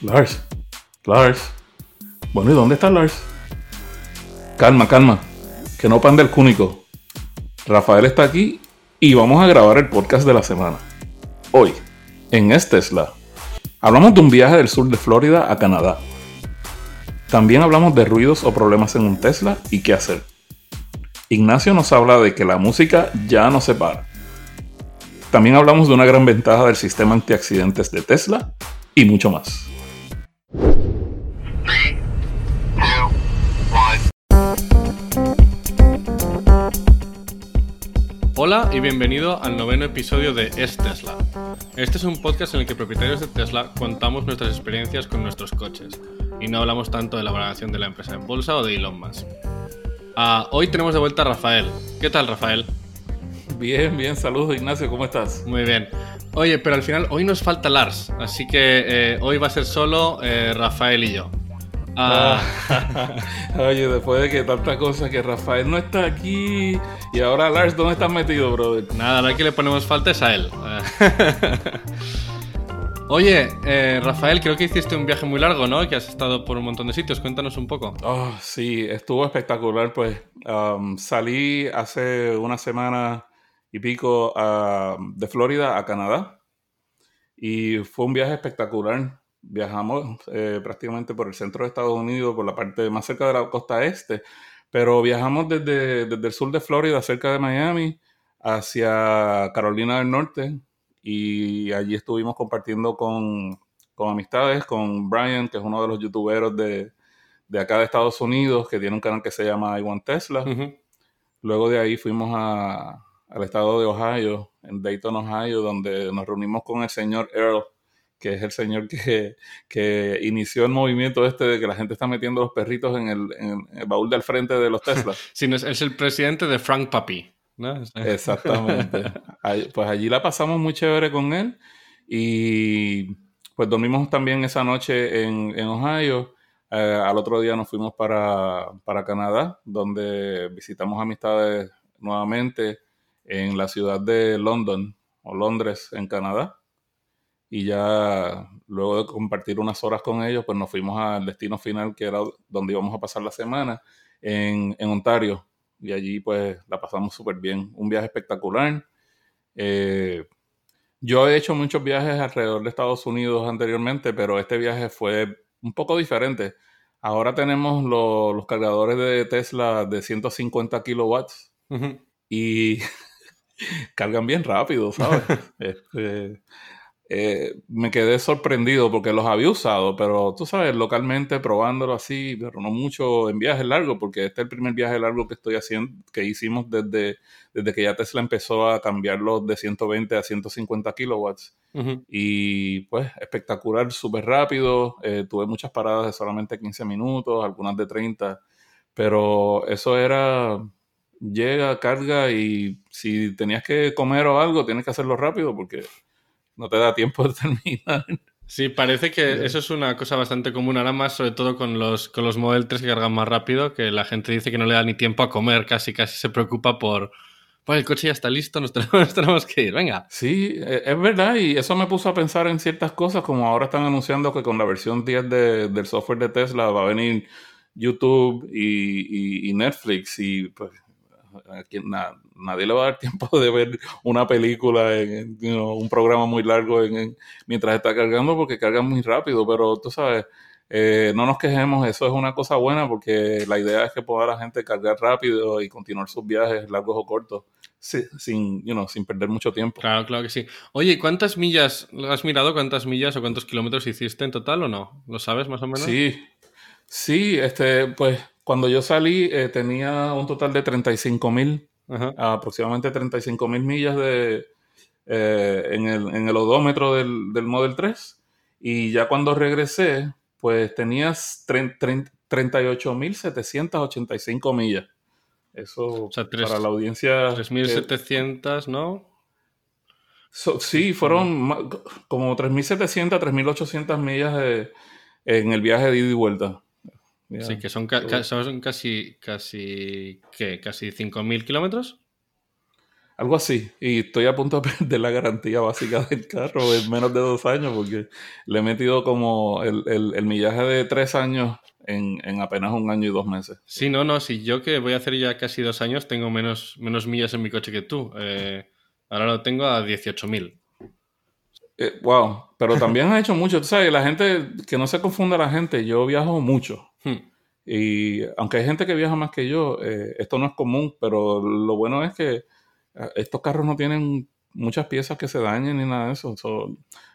Lars, Lars. Bueno, ¿y dónde está Lars? Calma, calma. Que no pande el cúnico. Rafael está aquí y vamos a grabar el podcast de la semana. Hoy, en Es Tesla, hablamos de un viaje del sur de Florida a Canadá. También hablamos de ruidos o problemas en un Tesla y qué hacer. Ignacio nos habla de que la música ya no se para. También hablamos de una gran ventaja del sistema antiaccidentes de Tesla y mucho más. Hola y bienvenido al noveno episodio de Es Tesla. Este es un podcast en el que propietarios de Tesla contamos nuestras experiencias con nuestros coches y no hablamos tanto de la valoración de la empresa en bolsa o de Elon Musk. Ah, hoy tenemos de vuelta a Rafael. ¿Qué tal, Rafael? Bien, bien, saludos Ignacio, ¿cómo estás? Muy bien. Oye, pero al final hoy nos falta Lars, así que eh, hoy va a ser solo eh, Rafael y yo. Ah, Oye, después de que tanta cosa que Rafael no está aquí y ahora Lars, ¿dónde estás metido, brother? nada, ahora que le ponemos falta es a él. Oye, eh, Rafael, creo que hiciste un viaje muy largo, ¿no? Que has estado por un montón de sitios. Cuéntanos un poco. Oh, sí, estuvo espectacular, pues. Um, salí hace una semana y pico ah, de Florida a Canadá y fue un viaje espectacular. Viajamos eh, prácticamente por el centro de Estados Unidos, por la parte más cerca de la costa este, pero viajamos desde, desde el sur de Florida, cerca de Miami, hacia Carolina del Norte y allí estuvimos compartiendo con, con amistades, con Brian, que es uno de los youtuberos de, de acá de Estados Unidos, que tiene un canal que se llama I Want Tesla. Ujú. Luego de ahí fuimos a- al estado de Ohio, en Dayton, Ohio, donde nos reunimos con el señor Earl, que es el señor que, que inició el movimiento este de que la gente está metiendo los perritos en el, en el baúl del frente de los Tesla. Sí, no, es, el presidente de Frank Papi. ¿no? Exactamente. Ahí- Pues allí la pasamos muy chévere con él y pues dormimos también esa noche en, en Ohio. Eh, al otro día nos fuimos para, para Canadá, donde visitamos amistades nuevamente en la ciudad de London o Londres, en Canadá. Y ya luego de compartir unas horas con ellos, pues nos fuimos al destino final, que era donde íbamos a pasar la semana, en, en Ontario. Y allí pues la pasamos súper bien. Un viaje espectacular. Eh, yo he hecho muchos viajes alrededor de Estados Unidos anteriormente, pero este viaje fue un poco diferente. Ahora tenemos lo- los cargadores de Tesla de 150 kilowatts Ujú. y cargan bien rápido, ¿sabes? Este, eh, me quedé sorprendido porque los había usado, pero tú sabes, localmente probándolo así, pero no mucho en viajes largos, porque este es el primer viaje largo que estoy haciendo, que hicimos desde, desde que ya Tesla empezó a cambiarlos de 120 a 150 kilowatts. Y pues espectacular, súper rápido. eh, tuve muchas paradas de solamente 15 minutos, algunas de 30, pero eso era, llega, carga y si tenías que comer o algo, tienes que hacerlo rápido porque no te da tiempo de terminar. Sí, parece que eso es una cosa bastante común ahora más, sobre todo con los, con los Model 3 que cargan más rápido, que la gente dice que no le da ni tiempo a comer, casi casi se preocupa por, pues el coche ya está listo, nos tenemos, nos tenemos que ir, venga. Sí, e- es verdad, y eso me puso a pensar en ciertas cosas, como ahora están anunciando que con la versión 10 de- del software de Tesla va a venir YouTube y, y- y Netflix, y pues na- nadie le va a dar tiempo de ver una película, en, you know, un programa muy largo en- en- mientras está cargando, porque carga muy rápido, pero tú sabes, eh, no nos quejemos, eso es una cosa buena, porque la idea es que pueda la gente cargar rápido y continuar sus viajes largos o cortos, si- sin, you know, sin perder mucho tiempo. Claro, claro que sí. Oye, ¿y ¿cuántas millas, has mirado cuántas millas o cuántos kilómetros hiciste en total o no? ¿Lo sabes más o menos? Sí, sí, este, pues cuando yo salí eh, tenía un total de 35 mil, aproximadamente 35 mil millas de, eh, en, el, en el odómetro del, del Model 3 y ya cuando regresé, pues tenías 38 mil 785 millas. Eso sea, tres- para la audiencia... que- 3.700, ¿no? So- sí, fueron como 3.700, 3.800 millas de- en el viaje de ida y vuelta. Sí, que son, ca- ca- son casi, casi, ¿qué? ¿Casi 5.000 kilómetros? Algo así. Y estoy a punto de perder la garantía básica del carro en menos de dos años porque le he metido como el, el, millaje de tres años en, en, apenas un año y dos meses. Sí, no, no. Si yo que voy a hacer ya casi dos años tengo menos, menos millas en mi coche que tú. Eh, ahora lo tengo a 18.000. Eh, wow, pero también has hecho mucho, tú sabes, la gente, que no se confunda la gente, yo viajo mucho. Hmm. Y aunque hay gente que viaja más que yo, eh, esto no es común, pero lo bueno es que eh, estos carros no tienen muchas piezas que se dañen ni nada de eso.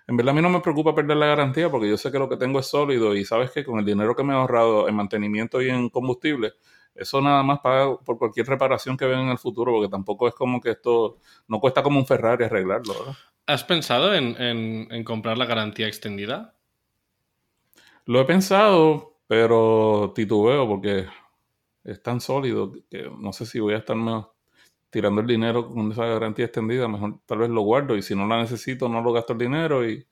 en verdad a mí no me preocupa perder la garantía porque yo sé que lo que tengo es sólido y sabes que con el dinero que me he ahorrado en mantenimiento y en combustible, eso nada más paga por cualquier reparación que venga en el futuro porque tampoco es como que esto no cuesta como un Ferrari arreglarlo. ¿verdad? ¿Has pensado en, comprar la garantía extendida? Lo he pensado, pero titubeo porque es tan sólido que no sé si voy a estar tirando el dinero con esa garantía extendida. Mejor tal vez lo guardo y si no la necesito no lo gasto el dinero y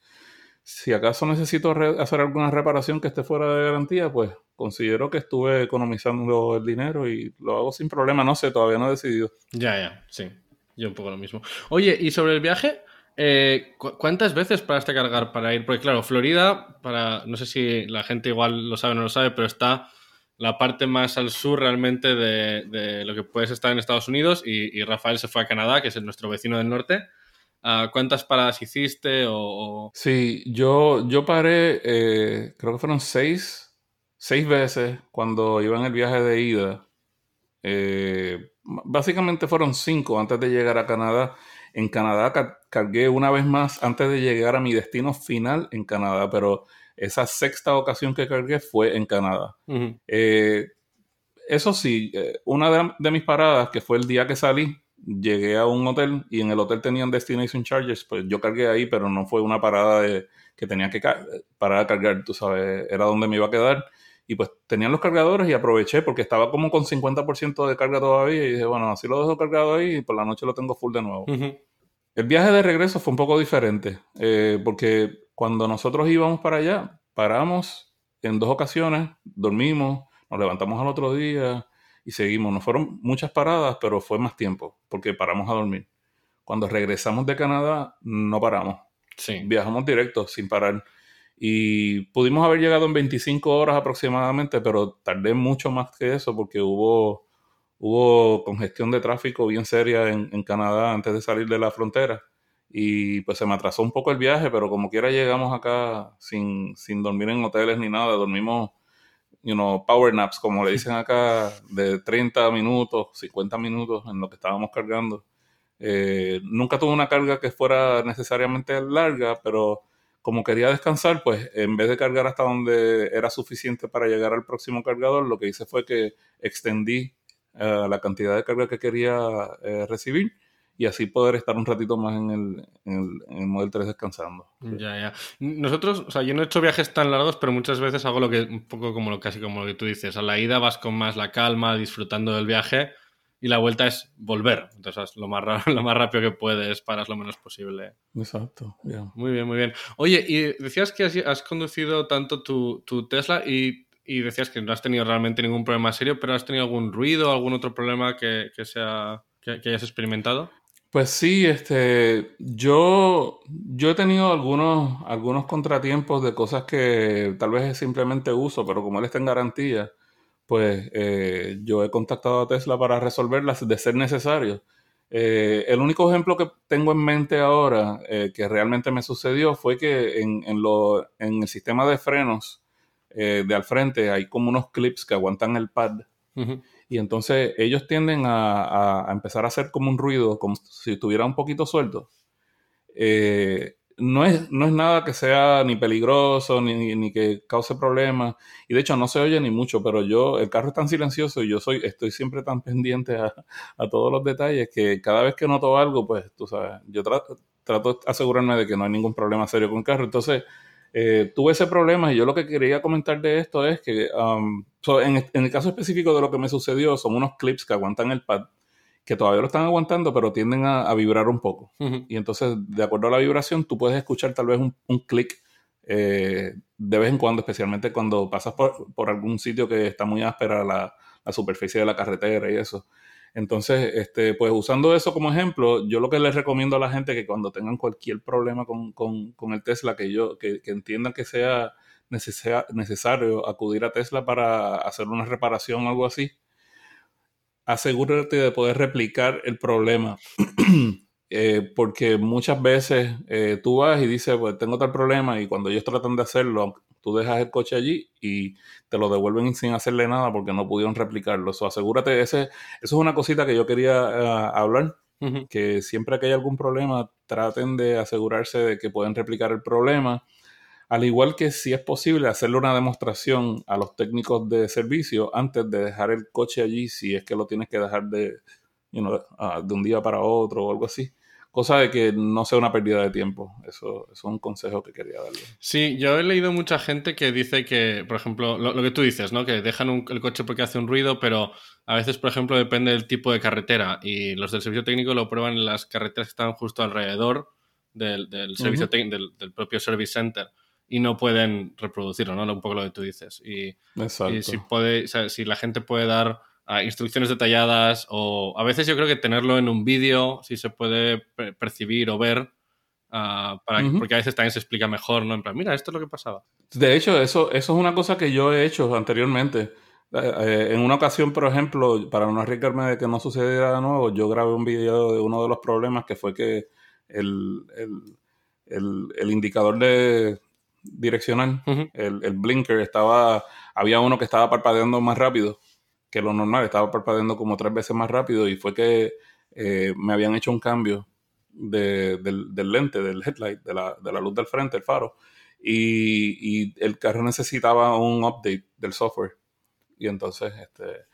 si acaso necesito hacer alguna reparación que esté fuera de garantía, pues considero que estuve economizando el dinero y lo hago sin problema. No sé, todavía no he decidido. Ya, ya, sí. Yo un poco lo mismo. Oye, ¿y sobre el viaje? Eh, ¿Cuántas veces paraste a cargar para ir? Porque claro, Florida, para no sé si la gente igual lo sabe o no lo sabe, pero está la parte más al sur realmente de, lo que puedes estar en Estados Unidos y, Rafael se fue a Canadá, que es nuestro vecino del norte. Ah, ¿Cuántas paradas hiciste? O, Sí, yo, yo paré, eh, creo que fueron seis, seis veces cuando iba en el viaje de ida. Eh, básicamente fueron cinco antes de llegar a Canadá en Canadá cargué una vez más antes de llegar a mi destino final en Canadá, pero esa sexta ocasión que cargué fue en Canadá. Eh, eso sí, eh, una de, mis paradas, que fue el día que salí, llegué a un hotel y en el hotel tenían destination charges, pues yo cargué ahí, pero no fue una parada de, que tenía que parar a cargar, tú sabes, era donde me iba a quedar. Y pues tenían los cargadores y aproveché porque estaba como con 50% de carga todavía y dije, bueno, así lo dejo cargado ahí y por la noche lo tengo full de nuevo. El viaje de regreso fue un poco diferente eh, porque cuando nosotros íbamos para allá, paramos en dos ocasiones, dormimos, nos levantamos al otro día y seguimos. No fueron muchas paradas, pero fue más tiempo porque paramos a dormir. Cuando regresamos de Canadá, no paramos. Sí. Viajamos directo, sin parar. Y pudimos haber llegado en 25 horas aproximadamente, pero tardé mucho más que eso porque hubo, hubo congestión de tráfico bien seria en, Canadá antes de salir de la frontera. Y pues se me atrasó un poco el viaje, pero como quiera llegamos acá sin, sin dormir en hoteles ni nada. Dormimos, you know, power naps, como le dicen acá, de 30 minutos, 50 minutos en lo que estábamos cargando. Eh, nunca tuve una carga que fuera necesariamente larga, pero como quería descansar, pues en vez de cargar hasta donde era suficiente para llegar al próximo cargador, lo que hice fue que extendí eh, la cantidad de carga que quería eh, recibir y así poder estar un ratito más en el, en Model 3 descansando. Ya, ya. Nosotros, o sea, yo no he hecho viajes tan largos, pero muchas veces hago lo que, un poco como lo, casi como lo que tú dices. A la ida vas con más la calma, disfrutando del viaje y la vuelta es volver. Entonces, lo más, lo más rápido que puedes, paras lo menos posible. Exacto. Muy bien, muy bien. Oye, y decías que has, conducido tanto tu, Tesla y, decías que no has tenido realmente ningún problema serio, pero ¿has tenido algún ruido, algún otro problema que, sea, que, hayas experimentado? Pues sí, este, yo, yo he tenido algunos, algunos contratiempos de cosas que tal vez es simplemente uso, pero como él está en garantía, pues eh, yo he contactado a Tesla para resolverlas de ser necesario. Eh, el único ejemplo que tengo en mente ahora eh, que realmente me sucedió fue que en, el sistema de frenos de al frente hay como unos clips que aguantan el pad. Y entonces ellos tienden a, a, empezar a hacer como un ruido, como si estuviera un poquito suelto no es, no es nada que sea ni peligroso, ni, ni, que cause problemas. Y de hecho no se oye ni mucho, pero yo, el carro es tan silencioso y yo soy, estoy siempre tan pendiente a, todos los detalles que cada vez que noto algo, pues tú sabes, yo trato, trato de asegurarme de que no hay ningún problema serio con el carro. Entonces, eh, tuve ese problema y yo lo que quería comentar de esto es que um, en, en el caso específico de lo que me sucedió, son unos clips que aguantan el pad que todavía lo están aguantando, pero tienden a, vibrar un poco. Y entonces, de acuerdo a la vibración, tú puedes escuchar tal vez un, un clic eh, de vez en cuando, especialmente cuando pasas por, algún sitio que está muy áspera la, la, superficie de la carretera y eso. Entonces, este, pues usando eso como ejemplo, yo lo que les recomiendo a la gente que cuando tengan cualquier problema con, el Tesla, que, yo, que, entiendan que sea necesario acudir a Tesla para hacer una reparación o algo así, asegúrate de poder replicar el problema. Eh, porque muchas veces eh, tú vas y dices, pues tengo tal problema y cuando ellos tratan de hacerlo, tú dejas el coche allí y te lo devuelven sin hacerle nada porque no pudieron replicarlo. So, asegúrate, ese, eso es una cosita que yo quería eh, hablar, que siempre que hay algún problema, traten de asegurarse de que pueden replicar el problema. Al igual que si es posible hacerle una demostración a los técnicos de servicio antes de dejar el coche allí, si es que lo tienes que dejar de, ah, de un día para otro o algo así cosa de que no sea una pérdida de tiempo. Eso, es un consejo que quería darle. Sí, yo he leído mucha gente que dice que, por ejemplo, lo, que tú dices, ¿no? Que dejan el coche porque hace un ruido, pero a veces, por ejemplo, depende del tipo de carretera y los del servicio técnico lo prueban en las carreteras que están justo alrededor del, servicio del, propio service center y no pueden reproducirlo, ¿no? Un poco lo que tú dices. Y, y si, puede, si la gente puede dar instrucciones detalladas o a veces yo creo que tenerlo en un vídeo, si se puede percibir o ver, ah, para, porque a veces también se explica mejor, ¿no? En plan, mira, esto es lo que pasaba. De hecho, eso, eso es una cosa que yo he hecho anteriormente. Eh, eh, en una ocasión, por ejemplo, para no arriesgarme de que no sucediera de nuevo, yo grabé un video de uno de los problemas que fue que el, indicador de direccional, el, el, blinker, estaba, había uno que estaba parpadeando más rápido que lo normal, estaba parpadeando como tres veces más rápido y fue que eh, me habían hecho un cambio del, lente, del headlight, de la, luz del frente, el faro, y, el carro necesitaba un update del software. Y entonces este,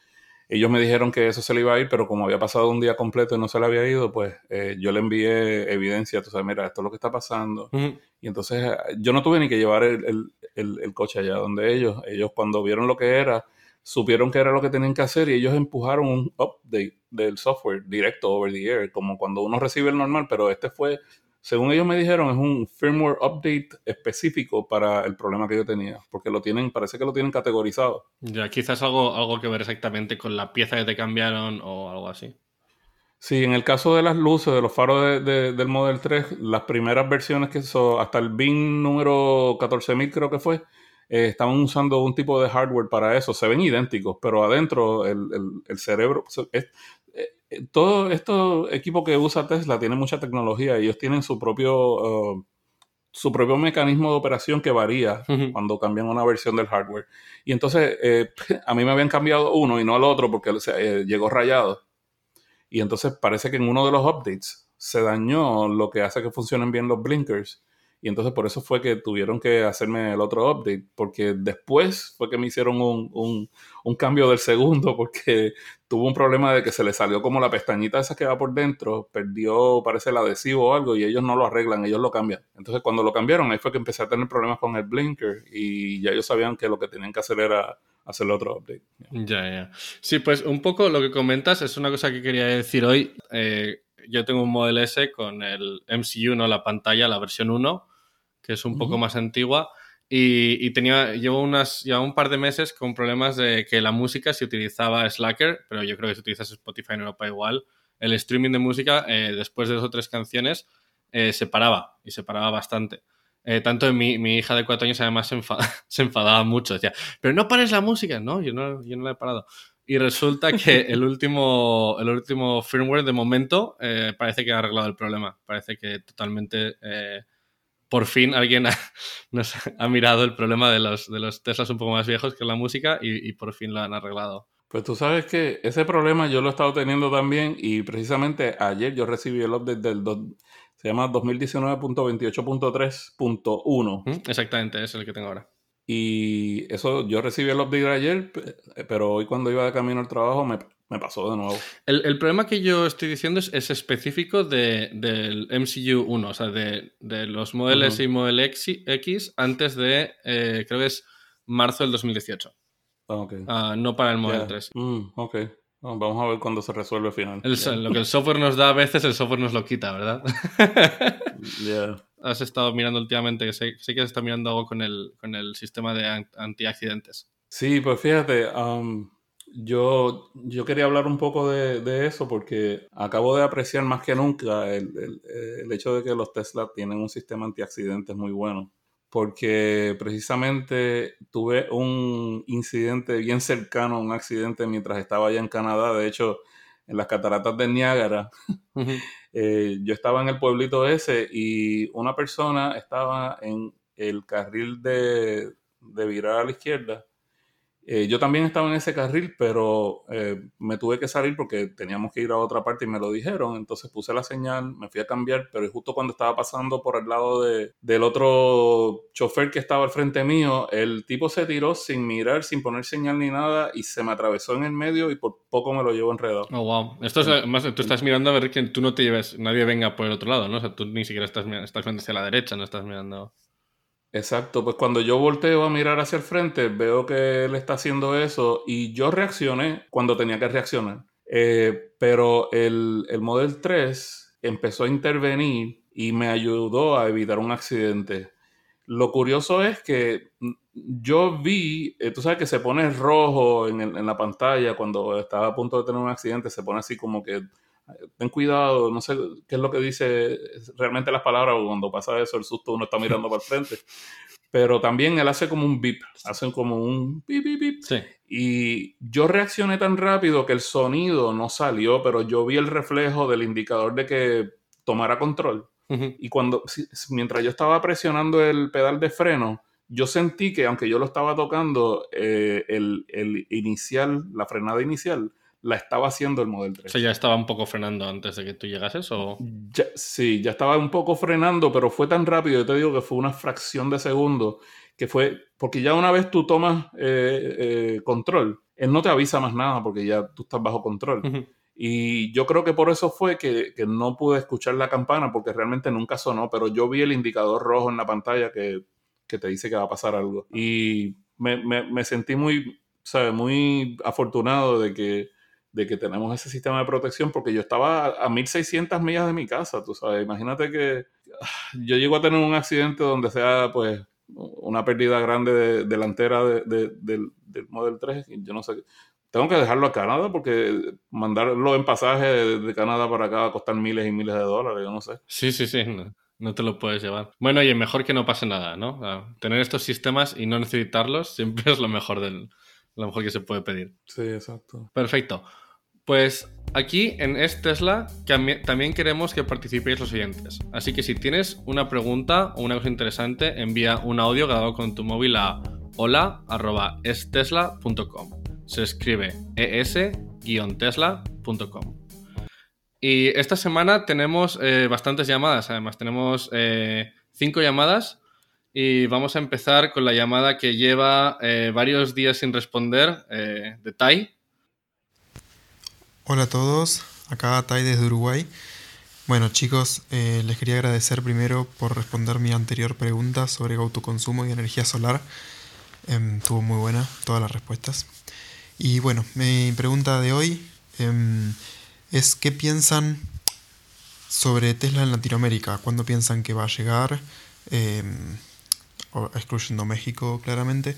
ellos me dijeron que eso se le iba a ir, pero como había pasado un día completo y no se le había ido, pues eh, yo le envié evidencia, tú sabes, mira, esto es lo que está pasando. Y entonces yo no tuve ni que llevar el, el, coche allá donde ellos, ellos cuando vieron lo que era, supieron que era lo que tenían que hacer y ellos empujaron un update del software directo over the air, como cuando uno recibe el normal, pero este fue, según ellos me dijeron, es un firmware update específico para el problema que yo tenía, porque lo tienen, parece que lo tienen categorizado. Ya, quizás algo, algo que ver exactamente con la pieza que te cambiaron o algo así. Sí, en el caso de las luces, de los faros del Model 3, las primeras versiones que son, hasta el BIN número 14000 creo que fue, eh, estaban usando un tipo de hardware para eso. Se ven idénticos, pero adentro el, cerebro... Eh, eh, todo esto equipo que usa Tesla tiene mucha tecnología. Ellos tienen su propio... Uh, su propio mecanismo de operación que varía cuando cambian una versión del hardware. Y entonces a mí me habían cambiado uno y no al otro porque llegó rayado. Y entonces parece que en uno de los updates se dañó lo que hace que funcionen bien los blinkers. Y entonces por eso fue que tuvieron que hacerme el otro update, porque después fue que me hicieron un, cambio del segundo, porque tuvo un problema de que se le salió como la pestañita esa que va por dentro, perdió, parece el adhesivo o algo, y ellos no lo arreglan, ellos lo cambian. Entonces cuando lo cambiaron, ahí fue que empecé a tener problemas con el blinker, y ya ellos sabían que lo que tenían que hacer era hacer otro update. Ya, ya. Sí, pues un poco lo que comentas es una cosa que quería decir hoy. Eh, yo tengo un Model S con el MCU, ¿no? La pantalla, la versión 1, que es un poco más antigua. Y, tenía, llevo unas, ya un par de meses con problemas de que la música se utilizaba Slacker, pero yo creo que si utilizas Spotify en Europa igual, el streaming de música, eh, después de dos o tres canciones, eh, se paraba y se paraba bastante. Eh, tanto mi, mi, hija de cuatro años además se, se, enfadaba mucho, decía, pero no pares la música, no, yo no, yo no la he parado. Y resulta que el último, el último firmware de momento eh, parece que ha arreglado el problema. Parece que totalmente, eh, por fin alguien ha, nos ha mirado el problema de los, de los Teslas un poco más viejos que la música y, por fin lo han arreglado. Pues tú sabes que ese problema yo lo he estado teniendo también y precisamente ayer yo recibí el update del se llama 2019.28.3.1. Exactamente, es el que tengo ahora. Y eso, yo recibí el update ayer, pero hoy cuando iba de camino al trabajo me, pasó de nuevo. El, problema que yo estoy diciendo es, específico de, del MCU 1, o sea, de, los modelos y Model X, antes de, eh, creo que es marzo del 2018. Ah, okay. Ah, no para el Model 3. Mm, ok. Vamos a ver cuándo se resuelve al final. Lo que el software nos da a veces, el software nos lo quita, ¿verdad? Has estado mirando últimamente, que sé, que has estado mirando algo con el, con el sistema de antiaccidentes. Sí, pues fíjate, um, Yo, yo quería hablar un poco de, eso porque acabo de apreciar más que nunca el, el, hecho de que los Tesla tienen un sistema antiaccidentes muy bueno. Porque precisamente tuve un incidente bien cercano a un accidente mientras estaba allá en Canadá. De hecho, en las cataratas de Niágara, eh, yo estaba en el pueblito ese y una persona estaba en el carril de, de virar a la izquierda eh, yo también estaba en ese carril, pero eh, me tuve que salir porque teníamos que ir a otra parte y me lo dijeron. Entonces puse la señal, me fui a cambiar, pero justo cuando estaba pasando por el lado de, del otro chofer que estaba al frente mío, el tipo se tiró sin mirar, sin poner señal ni nada y se me atravesó en el medio y por poco me lo llevo enredado. Oh, wow. Esto es, más, tú estás mirando a ver que tú no te lleves, nadie venga por el otro lado, ¿no? O sea, tú ni siquiera estás, estás mirando hacia la derecha, no estás mirando... Exacto, pues cuando yo volteo a mirar hacia el frente, veo que él está haciendo eso y yo reaccioné cuando tenía que reaccionar. Eh, pero el, el Model 3 empezó a intervenir y me ayudó a evitar un accidente. Lo curioso es que yo vi, eh, tú sabes que se pone rojo en, en, la pantalla cuando estaba a punto de tener un accidente, se pone así como que ten cuidado, no sé qué es lo que dice realmente las palabras, cuando pasa eso, el susto uno está mirando para el frente. Pero también él hace como un bip, hace como un bip, bip, bip. Y yo reaccioné tan rápido que el sonido no salió, pero yo vi el reflejo del indicador de que tomara control. Y cuando, mientras yo estaba presionando el pedal de freno, yo sentí que aunque yo lo estaba tocando, eh, el, el inicial, la frenada inicial, la estaba haciendo el Model 3. O sea, ya estaba un poco frenando antes de que tú llegases, ¿o? sí, ya estaba un poco frenando, pero fue tan rápido, yo te digo que fue una fracción de segundo, que fue, porque ya una vez tú tomas eh, eh, control, él no te avisa más nada porque ya tú estás bajo control. Y yo creo que por eso fue que, no pude escuchar la campana, porque realmente nunca sonó, pero yo vi el indicador rojo en la pantalla que, te dice que va a pasar algo. Y me, me sentí muy, ¿sabes? Muy afortunado de que de que tenemos ese sistema de protección, porque yo estaba a 1600 millas de mi casa, tú sabes, imagínate que ah, yo llego a tener un accidente donde sea, pues, una pérdida grande delantera del, del, Model 3, y yo no sé, tengo que dejarlo a Canadá porque mandarlo en pasaje de, Canadá para acá va a costar miles y miles de dólares, yo no sé. Sí, sí, sí, no, te lo puedes llevar. Bueno, oye, mejor que no pase nada, ¿no? tener estos sistemas y no necesitarlos siempre es lo mejor del, lo mejor que se puede pedir. Sí, exacto. Perfecto. Pues aquí en Es Tesla también queremos que participéis los siguientes. Así que si tienes una pregunta o una cosa interesante, envía un audio grabado con tu móvil a hola.estesla.com. Se escribe es-tesla.com. Y esta semana tenemos eh, bastantes llamadas, además tenemos eh, cinco llamadas y vamos a empezar con la llamada que lleva eh, varios días sin responder de Tai. Hola a todos, acá Tai desde Uruguay. Bueno chicos, eh, les quería agradecer primero por responder mi anterior pregunta sobre autoconsumo y energía solar. Eh, tuvo muy buena todas las respuestas. Y bueno, mi pregunta de hoy em, es qué piensan sobre Tesla en Latinoamérica. ¿Cuándo piensan que va a llegar? Em, excluyendo México claramente.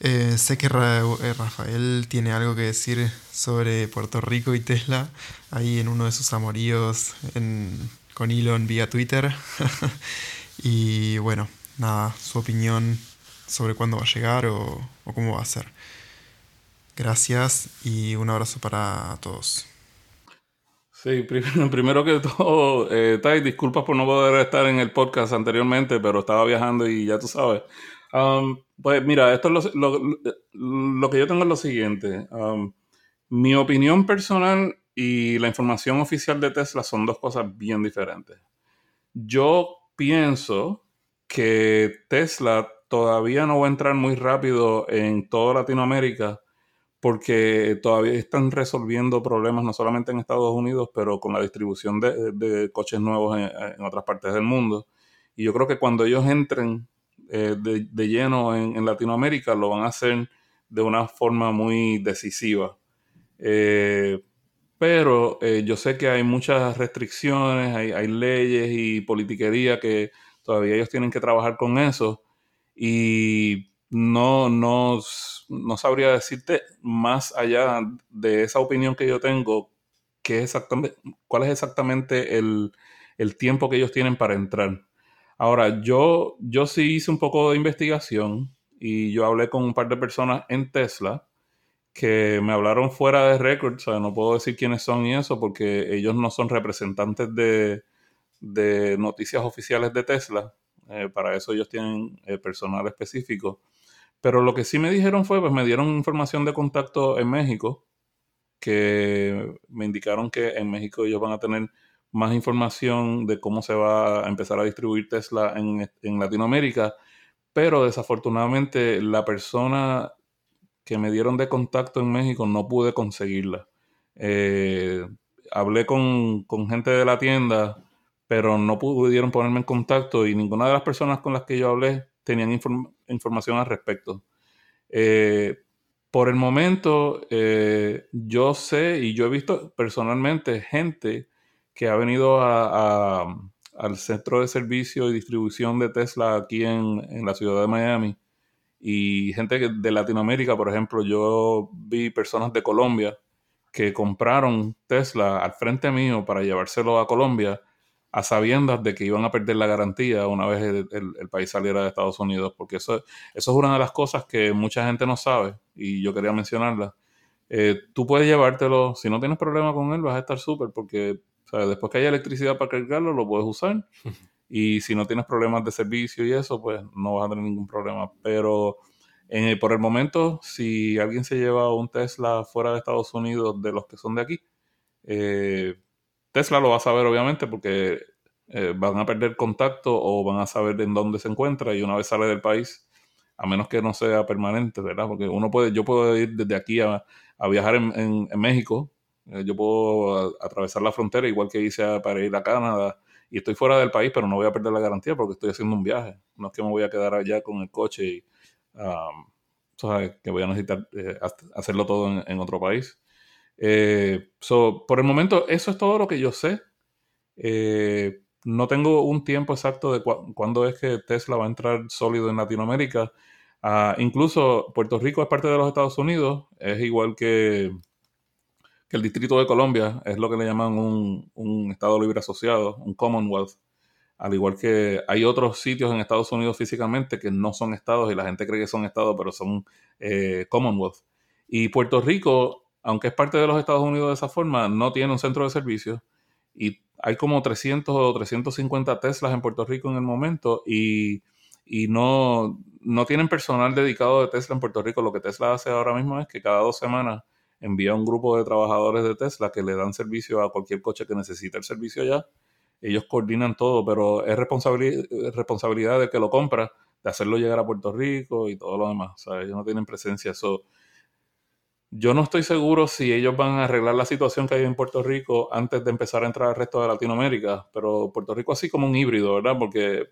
Eh, sé que eh, Rafael tiene algo que decir sobre Puerto Rico y Tesla ahí en uno de sus amoríos con Elon vía Twitter. y bueno, nada, su opinión sobre cuándo va a llegar o, cómo va a ser. Gracias y un abrazo para todos. Sí, primero, que todo, eh, Tai, disculpas por no poder estar en el podcast anteriormente, pero estaba viajando y ya tú sabes. Um, pues mira, esto es lo, que yo tengo es lo siguiente. Um, mi opinión personal y la información oficial de Tesla son dos cosas bien diferentes. Yo pienso que Tesla todavía no va a entrar muy rápido en toda Latinoamérica porque todavía están resolviendo problemas no solamente en Estados Unidos, pero con la distribución de, coches nuevos en, otras partes del mundo. Y yo creo que cuando ellos entren eh, de, lleno en, Latinoamérica, lo van a hacer de una forma muy decisiva. Eh, pero eh, yo sé que hay muchas restricciones, hay, leyes y politiquería que todavía ellos tienen que trabajar con eso y no, no, no sabría decirte más allá de esa opinión que yo tengo, qué exactamente, cuál es exactamente el, el tiempo que ellos tienen para entrar. Ahora, yo, yo sí hice un poco de investigación y yo hablé con un par de personas en Tesla que me hablaron fuera de récord, o sea, no puedo decir quiénes son y eso porque ellos no son representantes de, de noticias oficiales de Tesla, eh, para eso ellos tienen eh, personal específico. Pero lo que sí me dijeron fue, pues me dieron información de contacto en México, que me indicaron que en México ellos van a tener más información de cómo se va a empezar a distribuir Tesla en, en Latinoamérica, pero desafortunadamente la persona que me dieron de contacto en México no pude conseguirla. Eh, hablé con, con, gente de la tienda, pero no pudieron ponerme en contacto y ninguna de las personas con las que yo hablé tenían información al respecto. Eh, por el momento, eh, yo sé y yo he visto personalmente gente que ha venido al centro de servicio y distribución de Tesla aquí en, en, la ciudad de Miami. Y gente de Latinoamérica, por ejemplo, yo vi personas de Colombia que compraron Tesla al frente mío para llevárselo a Colombia a sabiendas de que iban a perder la garantía una vez el, país saliera de Estados Unidos, porque eso, eso es una de las cosas que mucha gente no sabe y yo quería mencionarla. Eh, tú puedes llevártelo, si no tienes problema con él, vas a estar súper, porque después que haya electricidad para cargarlo, lo puedes usar. Y si no tienes problemas de servicio y eso, pues no vas a tener ningún problema. Pero en, por el momento, si alguien se lleva un Tesla fuera de Estados Unidos, de los que son de aquí, eh, Tesla lo va a saber obviamente porque eh, van a perder contacto o van a saber en dónde se encuentra y una vez sale del país, a menos que no sea permanente, ¿verdad? Porque uno puede, yo puedo ir desde aquí a, viajar en, México, eh, yo puedo atravesar la frontera igual que hice para ir a Canadá y estoy fuera del país, pero no voy a perder la garantía porque estoy haciendo un viaje. No es que me voy a quedar allá con el coche y que voy a necesitar eh, hacerlo todo en otro país. Eh, por el momento, eso es todo lo que yo sé. Eh, no tengo un tiempo exacto de cuándo es que Tesla va a entrar sólido en Latinoamérica. Ah, incluso Puerto Rico es parte de los Estados Unidos, es igual que, el Distrito de Colombia, es lo que le llaman un, un, Estado libre asociado, un Commonwealth. Al igual que hay otros sitios en Estados Unidos físicamente que no son estados y la gente cree que son estados, pero son eh, Commonwealth. Y Puerto Rico aunque es parte de los Estados Unidos de esa forma, no tiene un centro de servicio y hay como 300 o 350 Teslas en Puerto Rico en el momento y, no, no tienen personal dedicado de Tesla en Puerto Rico. Lo que Tesla hace ahora mismo es que cada dos semanas envía un grupo de trabajadores de Tesla que le dan servicio a cualquier coche que necesite el servicio allá. Ellos coordinan todo, pero es responsabilidad, responsabilidad de que lo compra, de hacerlo llegar a Puerto Rico y todo lo demás. O sea, ellos no tienen presencia. Eso yo no estoy seguro si ellos van a arreglar la situación que hay en Puerto Rico antes de empezar a entrar al resto de Latinoamérica, pero Puerto Rico así como un híbrido, ¿verdad? Porque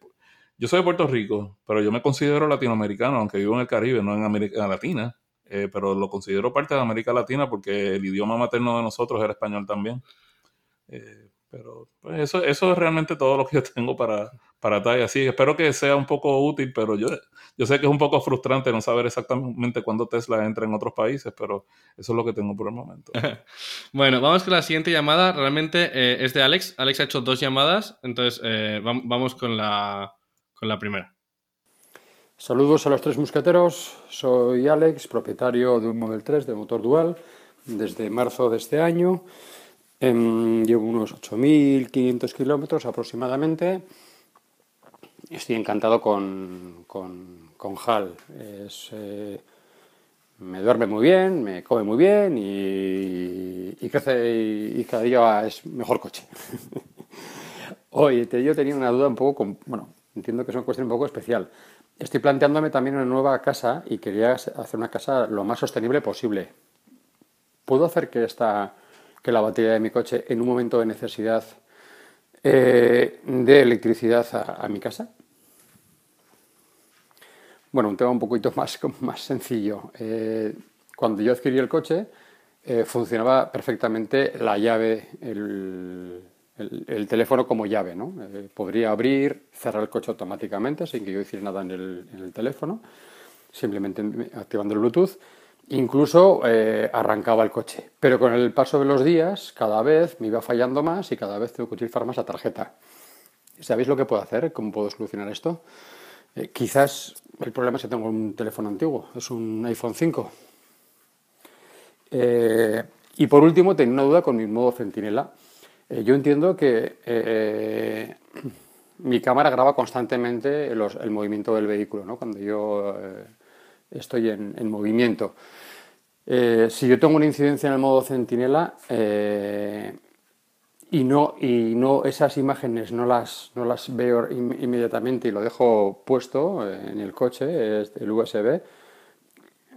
yo soy de Puerto Rico, pero yo me considero latinoamericano, aunque vivo en el Caribe, no en América Latina, eh, pero lo considero parte de América Latina porque el idioma materno de nosotros era español también. Eh, pero pues eso, eso es realmente todo lo que yo tengo para, para TAI. Así espero que sea un poco útil, pero yo, yo sé que es un poco frustrante no saber exactamente cuándo Tesla entra en otros países, pero eso es lo que tengo por el momento. bueno, vamos con la siguiente llamada. Realmente eh, es de Alex. Alex ha hecho dos llamadas, entonces eh, vamos con la, con la primera. Saludos a los tres musqueteros. Soy Alex, propietario de un Model 3 de motor dual desde marzo de este año. Em, llevo unos 8.500 kilómetros aproximadamente. Estoy encantado con, con, con HAL. Eh, me duerme muy bien, me come muy bien y, crece y, cada día es mejor coche. Oye, yo tenía una duda un poco, bueno, entiendo que es una cuestión un poco especial. Estoy planteándome también una nueva casa y quería hacer una casa lo más sostenible posible. ¿Puedo hacer que esta que la batería de mi coche en un momento de necesidad eh, de electricidad a, mi casa. Bueno, un tema un poquito más, más sencillo. Eh, cuando yo adquirí el coche, eh, funcionaba perfectamente la llave, el, teléfono como llave, ¿no? podría abrir, cerrar el coche automáticamente sin que yo hiciera nada en el, en el teléfono. simplemente activando el Bluetooth. Incluso eh, arrancaba el coche. Pero con el paso de los días, cada vez me iba fallando más y cada vez tengo que utilizar más la tarjeta. ¿Sabéis lo que puedo hacer? ¿Cómo puedo solucionar esto? Eh, quizás el problema es que tengo un teléfono antiguo, es un iPhone 5. Eh, y por último, tengo una duda con mi modo centinela. yo entiendo que mi cámara graba constantemente el movimiento del vehículo, ¿no? cuando yo estoy en, movimiento. Eh, si yo tengo una incidencia en el modo centinela eh, y, no, y no esas imágenes no las, no las veo inmediatamente y lo dejo puesto en el coche, el USB,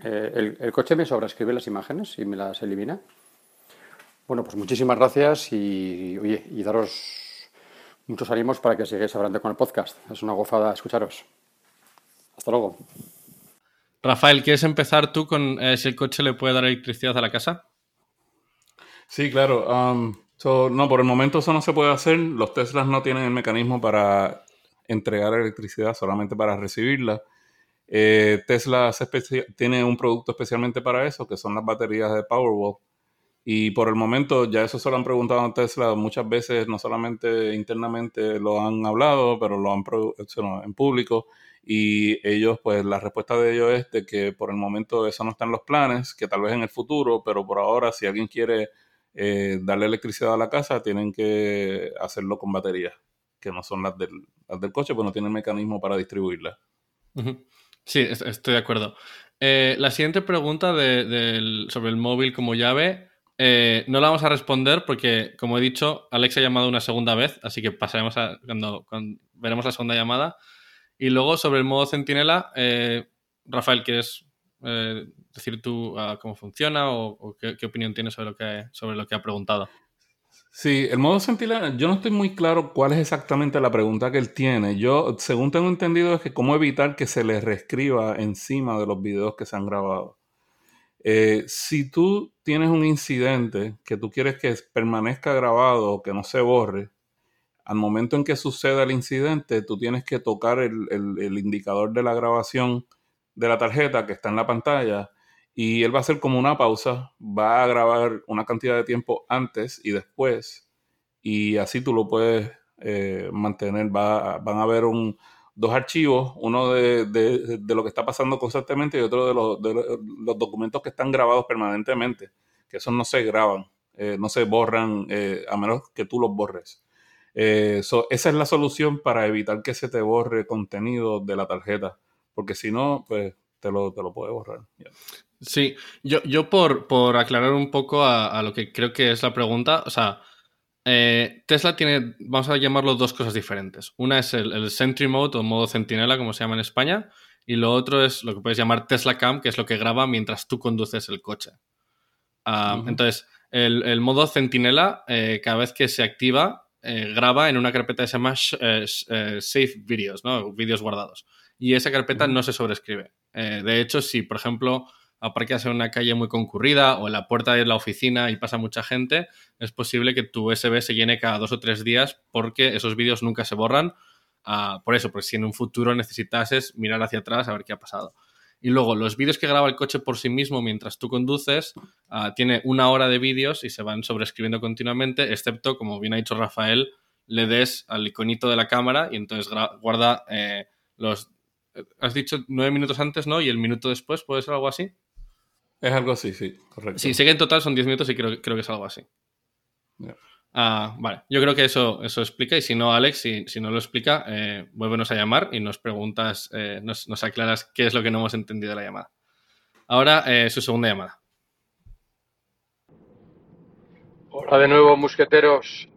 eh, el, coche me sobrescribe las imágenes y me las elimina. Bueno, pues muchísimas gracias y, oye, y daros muchos ánimos para que sigáis adelante con el podcast. Es una gozada escucharos. Hasta luego. Rafael, ¿quieres empezar tú con eh, si el coche le puede dar electricidad a la casa? Sí, claro. Um, no, por el momento eso no se puede hacer. Los Teslas no tienen el mecanismo para entregar electricidad, solamente para recibirla. Eh, Tesla tiene un producto especialmente para eso, que son las baterías de Powerwall. Y por el momento, ya eso se lo han preguntado a Tesla muchas veces, no solamente internamente lo han hablado, pero lo han en público y ellos, pues la respuesta de ellos es de que por el momento eso no está en los planes, que tal vez en el futuro, pero por ahora si alguien quiere eh, darle electricidad a la casa, tienen que hacerlo con baterías, que no son las del, las del coche, pues no tienen mecanismo para distribuirla. Sí, estoy de acuerdo. Eh, la siguiente pregunta de, sobre el móvil como llave, eh, no la vamos a responder porque, como he dicho, Alex ha llamado una segunda vez, así que pasaremos a cuando veremos la segunda llamada. Y luego sobre el modo centinela, eh, Rafael, ¿quieres eh, decir tú ah, cómo funciona o, qué, opinión tienes sobre lo, que, sobre lo que ha preguntado? Sí, el modo centinela, yo no estoy muy claro cuál es exactamente la pregunta que él tiene. Yo, según tengo entendido, es que cómo evitar que se le reescriba encima de los videos que se han grabado. Eh, si tú tienes un incidente que tú quieres que permanezca grabado o que no se borre, al momento en que suceda el incidente, tú tienes que tocar el, indicador de la grabación de la tarjeta que está en la pantalla y él va a hacer como una pausa, va a grabar una cantidad de tiempo antes y después y así tú lo puedes eh, mantener. van a haber un, dos archivos, uno de, lo que está pasando constantemente y otro de los, documentos que están grabados permanentemente, que esos no se graban, eh, no se borran eh, a menos que tú los borres. Eh, esa es la solución para evitar que se te borre contenido de la tarjeta, porque si no, pues te lo, te lo puede borrar. Sí, yo, yo por, por aclarar un poco a, lo que creo que es la pregunta, o sea, eh, Tesla tiene, vamos a llamarlo dos cosas diferentes. Una es el, el, Sentry Mode o modo centinela, como se llama en España, y lo otro es lo que puedes llamar Tesla Cam, que es lo que graba mientras tú conduces el coche. Ah, entonces, el, el, modo centinela, eh, cada vez que se activa, eh, graba en una carpeta que se llama eh, eh, Save Videos, ¿no? Vídeos guardados. Y esa carpeta no se sobrescribe. de hecho, si, por ejemplo, aparcas en una calle muy concurrida o en la puerta de la oficina y pasa mucha gente, es posible que tu USB se llene cada dos o tres días porque esos vídeos nunca se borran. Ah, por eso, pues si en un futuro necesitases mirar hacia atrás a ver qué ha pasado. Y luego, los vídeos que graba el coche por sí mismo mientras tú conduces, ah, tiene una hora de vídeos y se van sobreescribiendo continuamente, excepto, como bien ha dicho Rafael, le des al iconito de la cámara y entonces guarda eh, los... Eh, has dicho nueve minutos antes, ¿no? Y el minuto después, ¿puede ser algo así? Es algo así, sí, correcto. Sí, sé que en total son diez minutos y creo, creo que es algo así. Ah, vale, yo creo que eso, eso explica y si no, Alex, si, si no lo explica, eh, vuélvenos a llamar y nos preguntas, eh, nos, nos, aclaras qué es lo que no hemos entendido de la llamada. Ahora, eh, su segunda llamada. Hola de nuevo, musqueteros.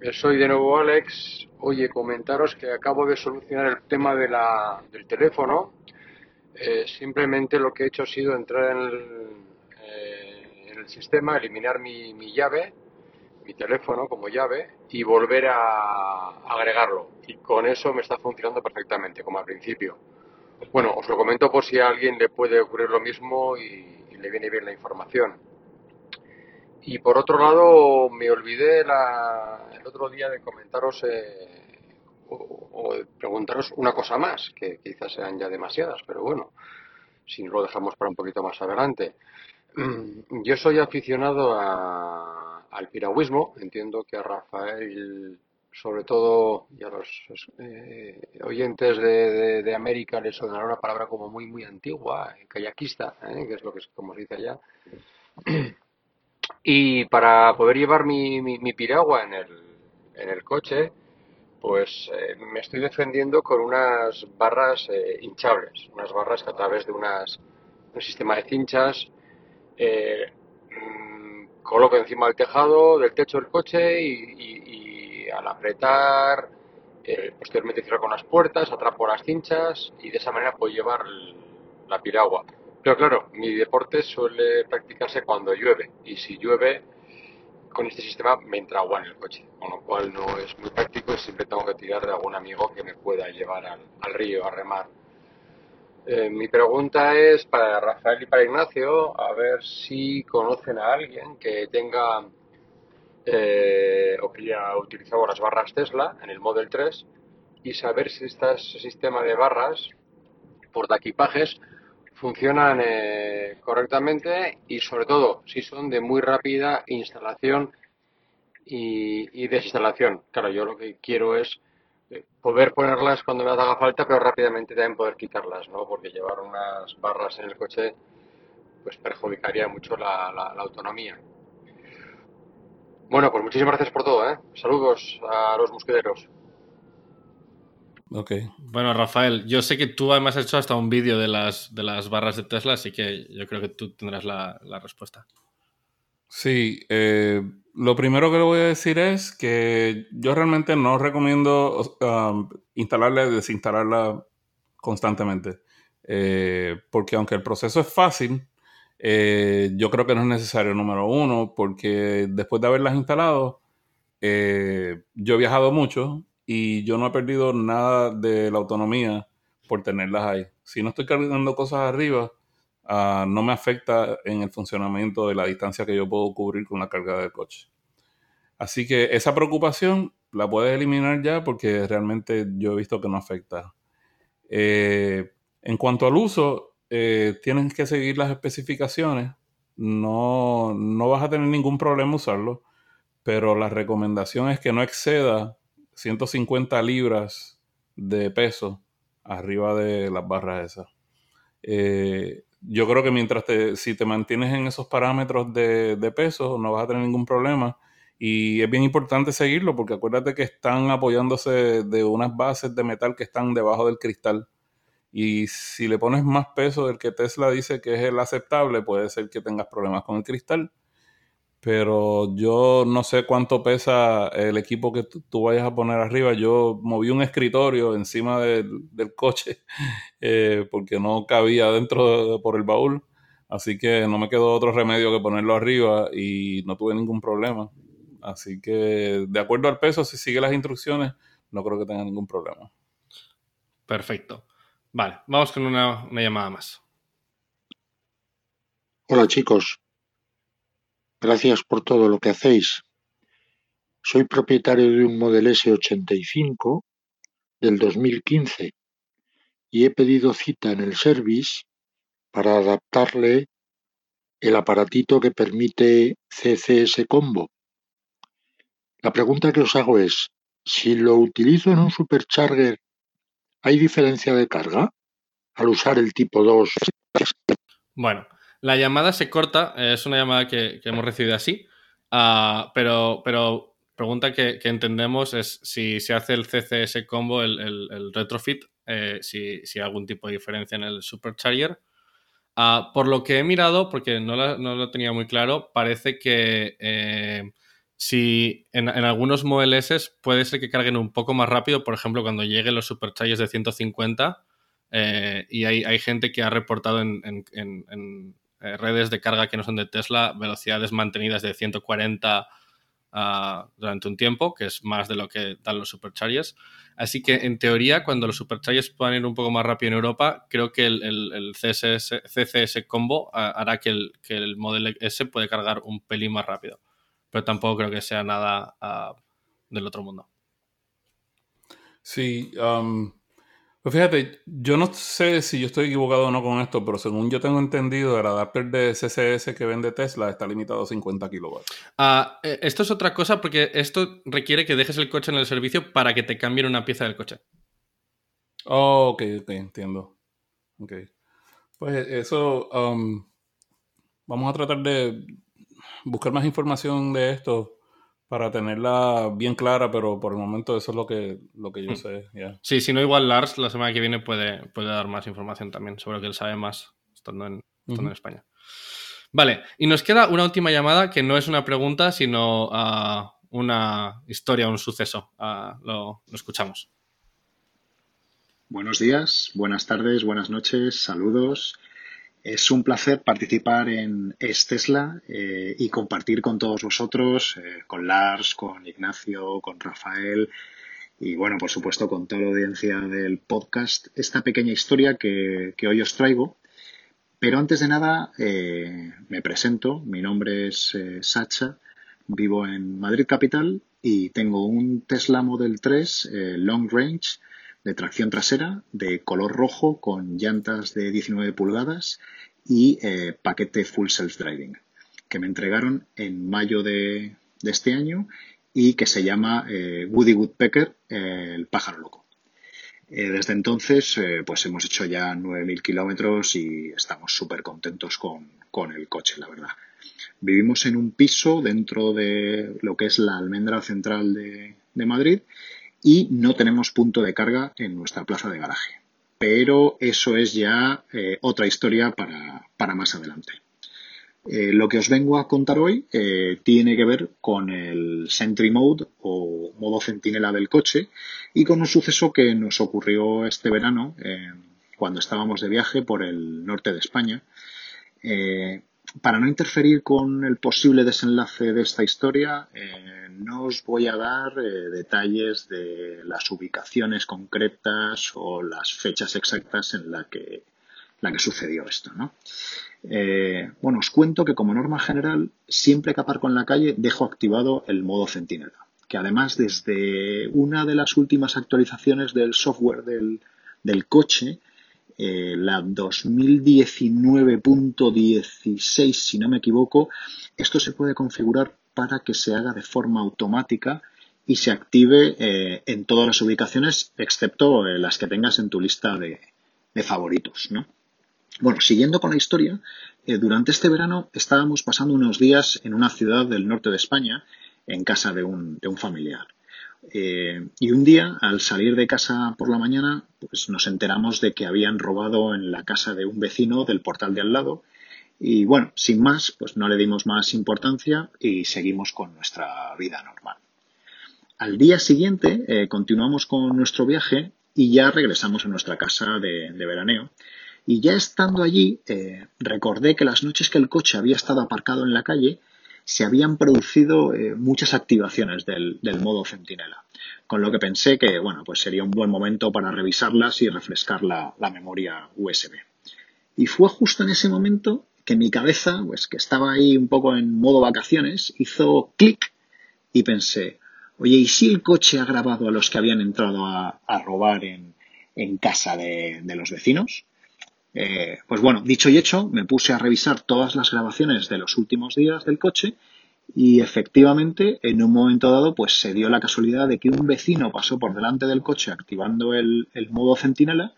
Eh, soy de nuevo Alex. Oye, comentaros que acabo de solucionar el tema de la, del teléfono. simplemente lo que he hecho ha sido entrar en el, en el sistema, eliminar mi, mi llave mi teléfono como llave y volver a agregarlo. Y con eso me está funcionando perfectamente, como al principio. Bueno, os lo comento por si a alguien le puede ocurrir lo mismo y, le viene bien la información. Y por otro lado, me olvidé el otro día de comentaros eh, o, preguntaros una cosa más, que quizás sean ya demasiadas, pero bueno. si lo dejamos para un poquito más adelante. Yo soy aficionado al piragüismo, entiendo que a Rafael, sobre todo, y a los eh, oyentes de, América les sonará una palabra como muy, muy antigua, kayakista, ¿eh? que es lo que como se dice allá. Y para poder llevar mi, mi, piragua en el, en el coche, pues eh, me estoy defendiendo con unas barras hinchables, unas barras que a través de unas, un sistema de cinchas eh, coloco encima del tejado del techo del coche y, al apretar, eh, posteriormente cierro con las puertas, atrapo las cinchas y de esa manera puedo llevar la piragua. Pero claro, mi deporte suele practicarse cuando llueve y si llueve con este sistema me entra agua en el coche, con lo cual no es muy práctico y siempre tengo que tirar de algún amigo que me pueda llevar al río a remar. Eh, mi pregunta es para Rafael y para Ignacio, a ver si conocen a alguien que tenga eh, o que haya utilizado las barras Tesla en el Model 3 y saber si este sistema de barras equipajes funcionan eh, correctamente y sobre todo si son de muy rápida instalación y desinstalación. Claro, yo lo que quiero es poder ponerlas cuando me haga falta, pero rápidamente también poder quitarlas, ¿no? Porque llevar unas barras en el coche pues perjudicaría mucho la, autonomía. Bueno, pues muchísimas gracias por todo, ¿eh? Saludos a los mosquederos. Ok. Bueno, Rafael, yo sé que tú además has hecho hasta un vídeo de las, de las barras de Tesla, así que yo creo que tú tendrás la, la respuesta. Sí, eh, lo primero que le voy a decir es que yo realmente no recomiendo um, instalarla y desinstalarla constantemente. Eh, porque aunque el proceso es fácil, eh, yo creo que no es necesario, número uno, porque después de haberlas instalado, eh, yo he viajado mucho y yo no he perdido nada de la autonomía por tenerlas ahí. Si no estoy cargando cosas arriba, Ah, no me afecta en el funcionamiento de la distancia que yo puedo cubrir con la carga del coche. Así que esa preocupación la puedes eliminar ya porque realmente yo he visto que no afecta. Eh, en cuanto al uso, eh, tienes que seguir las especificaciones. No, no vas a tener ningún problema usarlo, pero la recomendación es que no exceda 150 libras de peso arriba de las barras esas. Eh, yo creo que mientras te, si te mantienes en esos parámetros de, peso, no vas a tener ningún problema. Y es bien importante seguirlo porque acuérdate que están apoyándose de unas bases de metal que están debajo del cristal. Y si le pones más peso del que Tesla dice que es el aceptable, puede ser que tengas problemas con el cristal pero yo no sé cuánto pesa el equipo que tú vayas a poner arriba. Yo moví un escritorio encima del, coche eh, porque no cabía dentro por el baúl, así que no me quedó otro remedio que ponerlo arriba y no tuve ningún problema. Así que de acuerdo al peso, si sigue las instrucciones, no creo que tenga ningún problema. Perfecto. Vale, vamos con una llamada más. Hola chicos, Gracias por todo lo que hacéis. Soy propietario de un Model S85 del 2015 y he pedido cita en el service para adaptarle el aparatito que permite CCS Combo. La pregunta que os hago es, si lo utilizo en un supercharger, ¿hay diferencia de carga al usar el tipo 2? Bueno, la llamada se corta, es una llamada que, hemos recibido así, ah, pero, pero pregunta que, entendemos es si se hace el CCS combo, el, retrofit, eh, si, hay algún tipo de diferencia en el supercharger. Ah, por lo que he mirado, porque no, lo tenía muy claro, parece que eh, si en, algunos Model puede ser que carguen un poco más rápido, por ejemplo, cuando lleguen los superchargers de 150, eh, y hay, gente que ha reportado en, eh, redes de carga que no son de Tesla, velocidades mantenidas de 140 ah, durante un tiempo, que es más de lo que dan los superchargers. Así que en teoría, cuando los superchargers puedan ir un poco más rápido en Europa, creo que el, CCS combo ah, hará que el, que el Model S puede cargar un pelín más rápido. Pero tampoco creo que sea nada ah, del otro mundo. Sí, Pues fíjate, yo no sé si yo estoy equivocado o no con esto, pero según yo tengo entendido, el adapter de CCS que vende Tesla está limitado a 50 kilowatts. Ah, eh, esto es otra cosa porque esto requiere que dejes el coche en el servicio para que te cambien una pieza del coche. Oh, ok, ok, entiendo. Ok. Pues eso, um, vamos a tratar de buscar más información de esto para tenerla bien clara, pero por el momento eso es lo que, lo que yo Hmm. sé. Sí, si no, igual Lars la semana que viene puede, puede dar más información también sobre lo que él sabe más estando en, estando en España. Vale, y nos queda una última llamada que no es una pregunta, sino ah, una historia, un suceso. Ah, lo, lo escuchamos. Buenos días, buenas tardes, buenas noches, saludos. Es un placer participar en Es Tesla eh, y compartir con todos vosotros, eh, con Lars, con Ignacio, con Rafael y bueno, por supuesto con toda la audiencia del podcast, esta pequeña historia que, que hoy os traigo. Pero antes de nada, eh, me presento. Mi nombre es Sacha, vivo en Madrid Capital y tengo un Tesla Model 3 eh, Long Range de tracción trasera de color rojo con llantas de 19 pulgadas y eh, paquete Full Self Driving que me entregaron en mayo de, este año y que se llama eh, Woody Woodpecker, eh, el pájaro loco. Desde entonces, pues hemos hecho ya 9.000 kilómetros y estamos súper contentos con, con el coche, la verdad. Vivimos en un piso dentro de lo que es la almendra central de, de Madrid y no tenemos punto de carga en nuestra plaza de garaje. Pero eso es ya eh, otra historia para, para más adelante. Eh, lo que os vengo a contar hoy eh, tiene que ver con el Sentry Mode o modo centinela del coche y con un suceso que nos ocurrió este verano cuando estábamos de viaje por el norte de España. Para no interferir con el posible desenlace de esta historia, eh, no os voy a dar eh, detalles de las ubicaciones concretas o las fechas exactas en la que, la que sucedió esto. Eh, bueno, os cuento que como norma general, siempre que aparco en la calle, dejo activado el modo centinela, que además desde una de las últimas actualizaciones del software del, del coche, eh, la 2019.16, si no me equivoco, esto se puede configurar para que se haga de forma automática y se active eh, en todas las ubicaciones, excepto eh, las que tengas en tu lista de, favoritos, ¿no? Bueno, siguiendo con la historia, eh, durante este verano estábamos pasando unos días en una ciudad del norte de España, en casa de un, de un familiar. Eh, y un día, al salir de casa por la mañana, pues nos enteramos de que habían robado en la casa de un vecino del portal de al lado. Y bueno, sin más, pues no le dimos más importancia y seguimos con nuestra vida normal. Al día siguiente eh, continuamos con nuestro viaje y ya regresamos a nuestra casa de, veraneo. Y ya estando allí, eh, recordé que las noches que el coche había estado aparcado en la calle, se habían producido eh, muchas activaciones del, modo centinela. Con lo que pensé que, bueno, pues sería un buen momento para revisarlas y refrescar la, memoria USB. Y fue justo en ese momento que mi cabeza, pues que estaba ahí un poco en modo vacaciones, hizo clic y pensé, oye, ¿y si el coche ha grabado a los que habían entrado a, robar en, casa de los vecinos? Eh, pues bueno, dicho y hecho, me puse a revisar todas las grabaciones de los últimos días del coche y efectivamente en un momento dado pues se dio la casualidad de que un vecino pasó por delante del coche activando el, modo centinela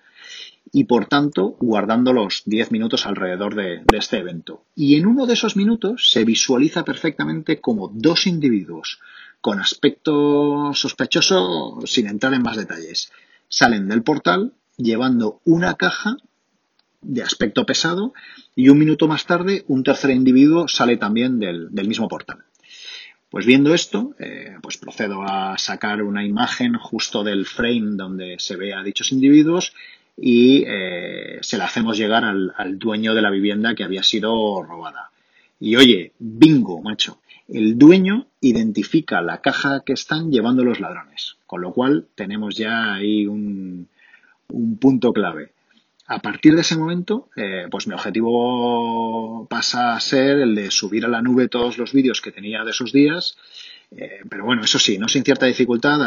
y por tanto guardando los 10 minutos alrededor de, de, este evento. Y en uno de esos minutos se visualiza perfectamente como dos individuos con aspecto sospechoso, sin entrar en más detalles, salen del portal llevando una caja de aspecto pesado y un minuto más tarde un tercer individuo sale también del, del mismo portal. Pues viendo esto, eh, pues procedo a sacar una imagen justo del frame donde se ve a dichos individuos y eh, se la hacemos llegar al, al, dueño de la vivienda que había sido robada. Y oye, bingo, macho. El dueño identifica la caja que están llevando los ladrones, con lo cual tenemos ya ahí un, un punto clave. A partir de ese momento, eh, pues mi objetivo pasa a ser el de subir a la nube todos los vídeos que tenía de esos días Eh, pero bueno, eso sí, no sin cierta dificultad,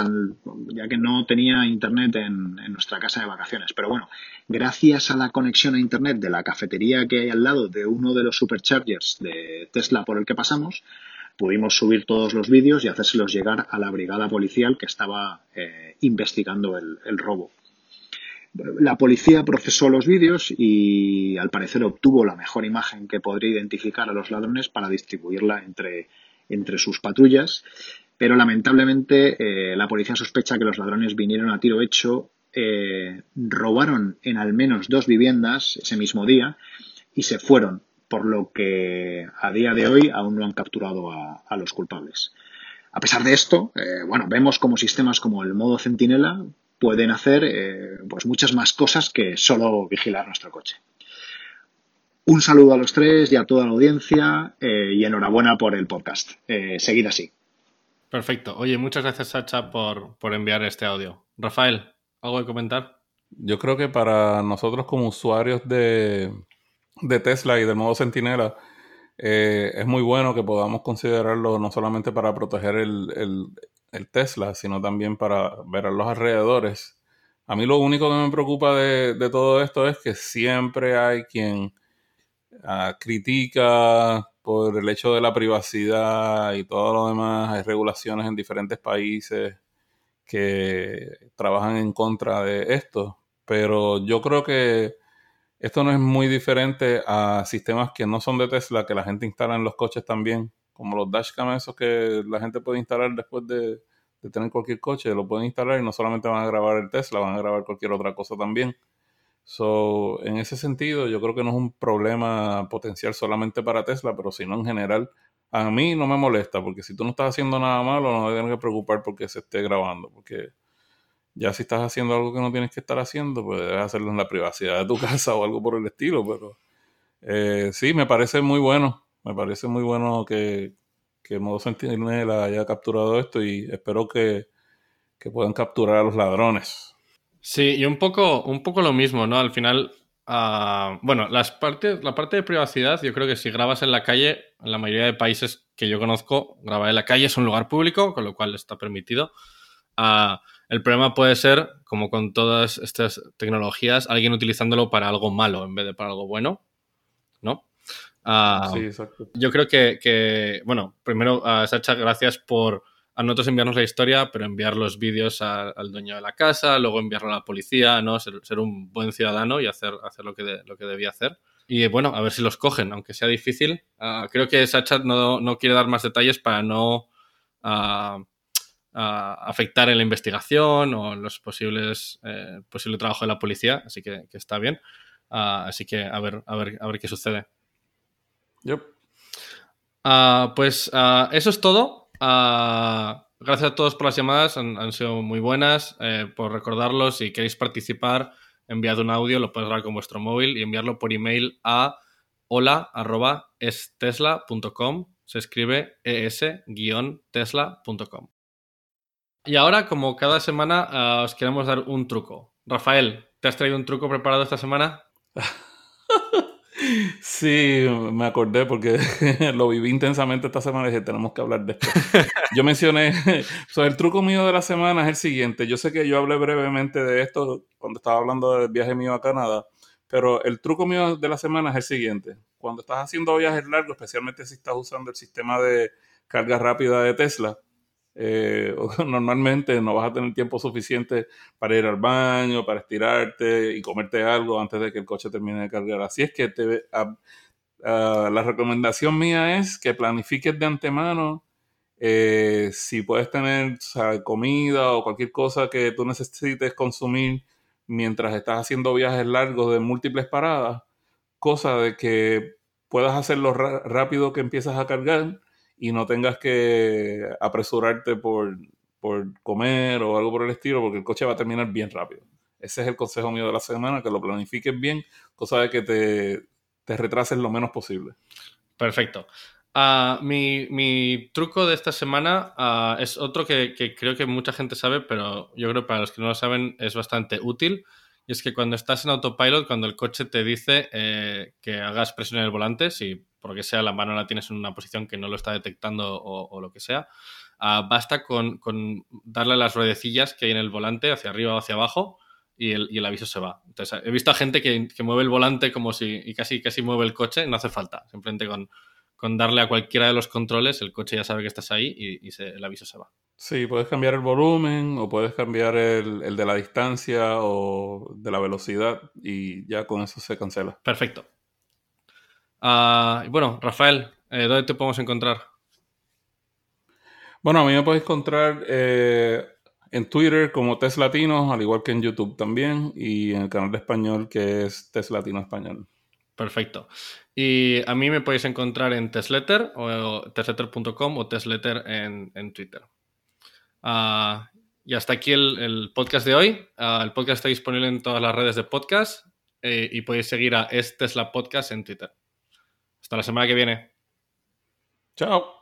ya que no tenía internet en, nuestra casa de vacaciones. Pero bueno, gracias a la conexión a internet de la cafetería que hay al lado de uno de los superchargers de Tesla por el que pasamos, pudimos subir todos los vídeos y hacérselos llegar a la brigada policial que estaba eh, investigando el robo. La policía procesó los vídeos y al parecer obtuvo la mejor imagen que podría identificar a los ladrones para distribuirla entre, entre sus patrullas, pero lamentablemente eh, la policía sospecha que los ladrones vinieron a tiro hecho, eh, robaron en al menos dos viviendas ese mismo día y se fueron, por lo que a día de hoy aún no han capturado a, los culpables. A pesar de esto, eh, bueno, vemos como sistemas como el modo centinela pueden hacer eh, pues muchas más cosas que solo vigilar nuestro coche. Un saludo a los tres y a toda la audiencia eh, y enhorabuena por el podcast. Eh, seguid así. Perfecto. Oye, muchas gracias Sacha por, enviar este audio. Rafael, ¿algo que comentar? Yo creo que para nosotros como usuarios de, Tesla y de modo Centinela, es muy bueno que podamos considerarlo no solamente para proteger el, el Tesla, sino también para ver a los alrededores. A mí lo único que me preocupa de, todo esto es que siempre hay quien ah, critica por el hecho de la privacidad y todo lo demás. Hay regulaciones en diferentes países que trabajan en contra de esto. Pero yo creo que esto no es muy diferente a sistemas que no son de Tesla, que la gente instala en los coches también como los dashcam esos que la gente puede instalar después de, tener cualquier coche, lo pueden instalar y no solamente van a grabar el Tesla, van a grabar cualquier otra cosa también. So, en ese sentido, yo creo que no es un problema potencial solamente para Tesla, pero sino en general, a mí no me molesta, porque si tú no estás haciendo nada malo, no tienes que preocupar porque se esté grabando, porque ya si estás haciendo algo que no tienes que estar haciendo, pues debes hacerlo en la privacidad de tu casa o algo por el estilo, pero eh, sí, me parece muy bueno me parece muy bueno que, que Modo Sentinela haya capturado esto y espero que, puedan capturar a los ladrones. Sí, y un poco, un poco lo mismo, ¿no? Al final, ah, bueno, las partes, la parte de privacidad, yo creo que si grabas en la calle, en la mayoría de países que yo conozco, grabar en la calle es un lugar público, con lo cual está permitido. Ah, el problema puede ser, como con todas estas tecnologías, alguien utilizándolo para algo malo en vez de para algo bueno, ¿no? Ah, sí, exacto. Yo creo que, bueno, primero, uh, Sacha, gracias por a nosotros enviarnos la historia, pero enviar los vídeos al dueño de la casa, luego enviarlo a la policía, ¿no? Ser, un buen ciudadano y hacer, hacer lo, que lo que debía hacer. Y bueno, a ver si los cogen, aunque sea difícil. Ah, creo que Sacha no, no, quiere dar más detalles para no afectar en la investigación o en los posibles eh, posible trabajo de la policía, así que, que está bien. así que a ver, a ver, a ver qué sucede. Ah, pues ah, eso es todo. Ah, gracias a todos por las llamadas, han, sido muy buenas. Eh, por recordarlos, si queréis participar, enviad un audio, lo podéis grabar con vuestro móvil y enviarlo por email a hola.estesla.com. Se escribe es-tesla.com. Y ahora, como cada semana, os queremos dar un truco. Rafael, ¿te has traído un truco preparado esta semana? Sí, me acordé porque lo viví intensamente esta semana y dije, tenemos que hablar de esto. Yo mencioné, el truco mío de la semana es el siguiente. Yo sé que yo hablé brevemente de esto cuando estaba hablando del viaje mío a Canadá, pero el truco mío de la semana es el siguiente. Cuando estás haciendo viajes largos, especialmente si estás usando el sistema de carga rápida de Tesla, eh, normalmente no vas a tener tiempo suficiente para ir al baño, para estirarte y comerte algo antes de que el coche termine de cargar. Así es que la recomendación mía es que planifiques de antemano eh, si puedes tener comida o cualquier cosa que tú necesites consumir mientras estás haciendo viajes largos de múltiples paradas, cosa de que puedas hacerlo rápido que empiezas a cargar y no tengas que apresurarte por, comer o algo por el estilo, porque el coche va a terminar bien rápido. Ese es el consejo mío de la semana, que lo planifiques bien, cosa de que te, te retrases lo menos posible. Perfecto. Ah, mi, truco de esta semana ah, es otro que, creo que mucha gente sabe, pero yo creo que para los que no lo saben es bastante útil. Y es que cuando estás en autopilot, cuando el coche te dice eh, que hagas presión en el volante, si por lo que sea la mano la tienes en una posición que no lo está detectando o, lo que sea, ah, basta con, darle las ruedecillas que hay en el volante hacia arriba o hacia abajo y el, aviso se va. Entonces, he visto a gente que, mueve el volante como si y casi, casi mueve el coche, no hace falta. Simplemente con, con darle a cualquiera de los controles, el coche ya sabe que estás ahí y, el aviso se va. Sí, puedes cambiar el volumen o puedes cambiar el, de la distancia o de la velocidad y ya con eso se cancela. Perfecto. Ah, bueno, Rafael, eh, ¿dónde te podemos encontrar? Bueno, a mí me puedes encontrar eh, en Twitter como Teslatino, al igual que en YouTube también, y en el canal de español que es Teslatino Español. Perfecto. Y a mí me podéis encontrar en Tesletter o tesletter.com o Tesletter en, en Twitter. Ah, y hasta aquí el, podcast de hoy. Ah, el podcast está disponible en todas las redes de podcast eh, y podéis seguir a Es Tesla Podcast en Twitter. Hasta la semana que viene. Chao.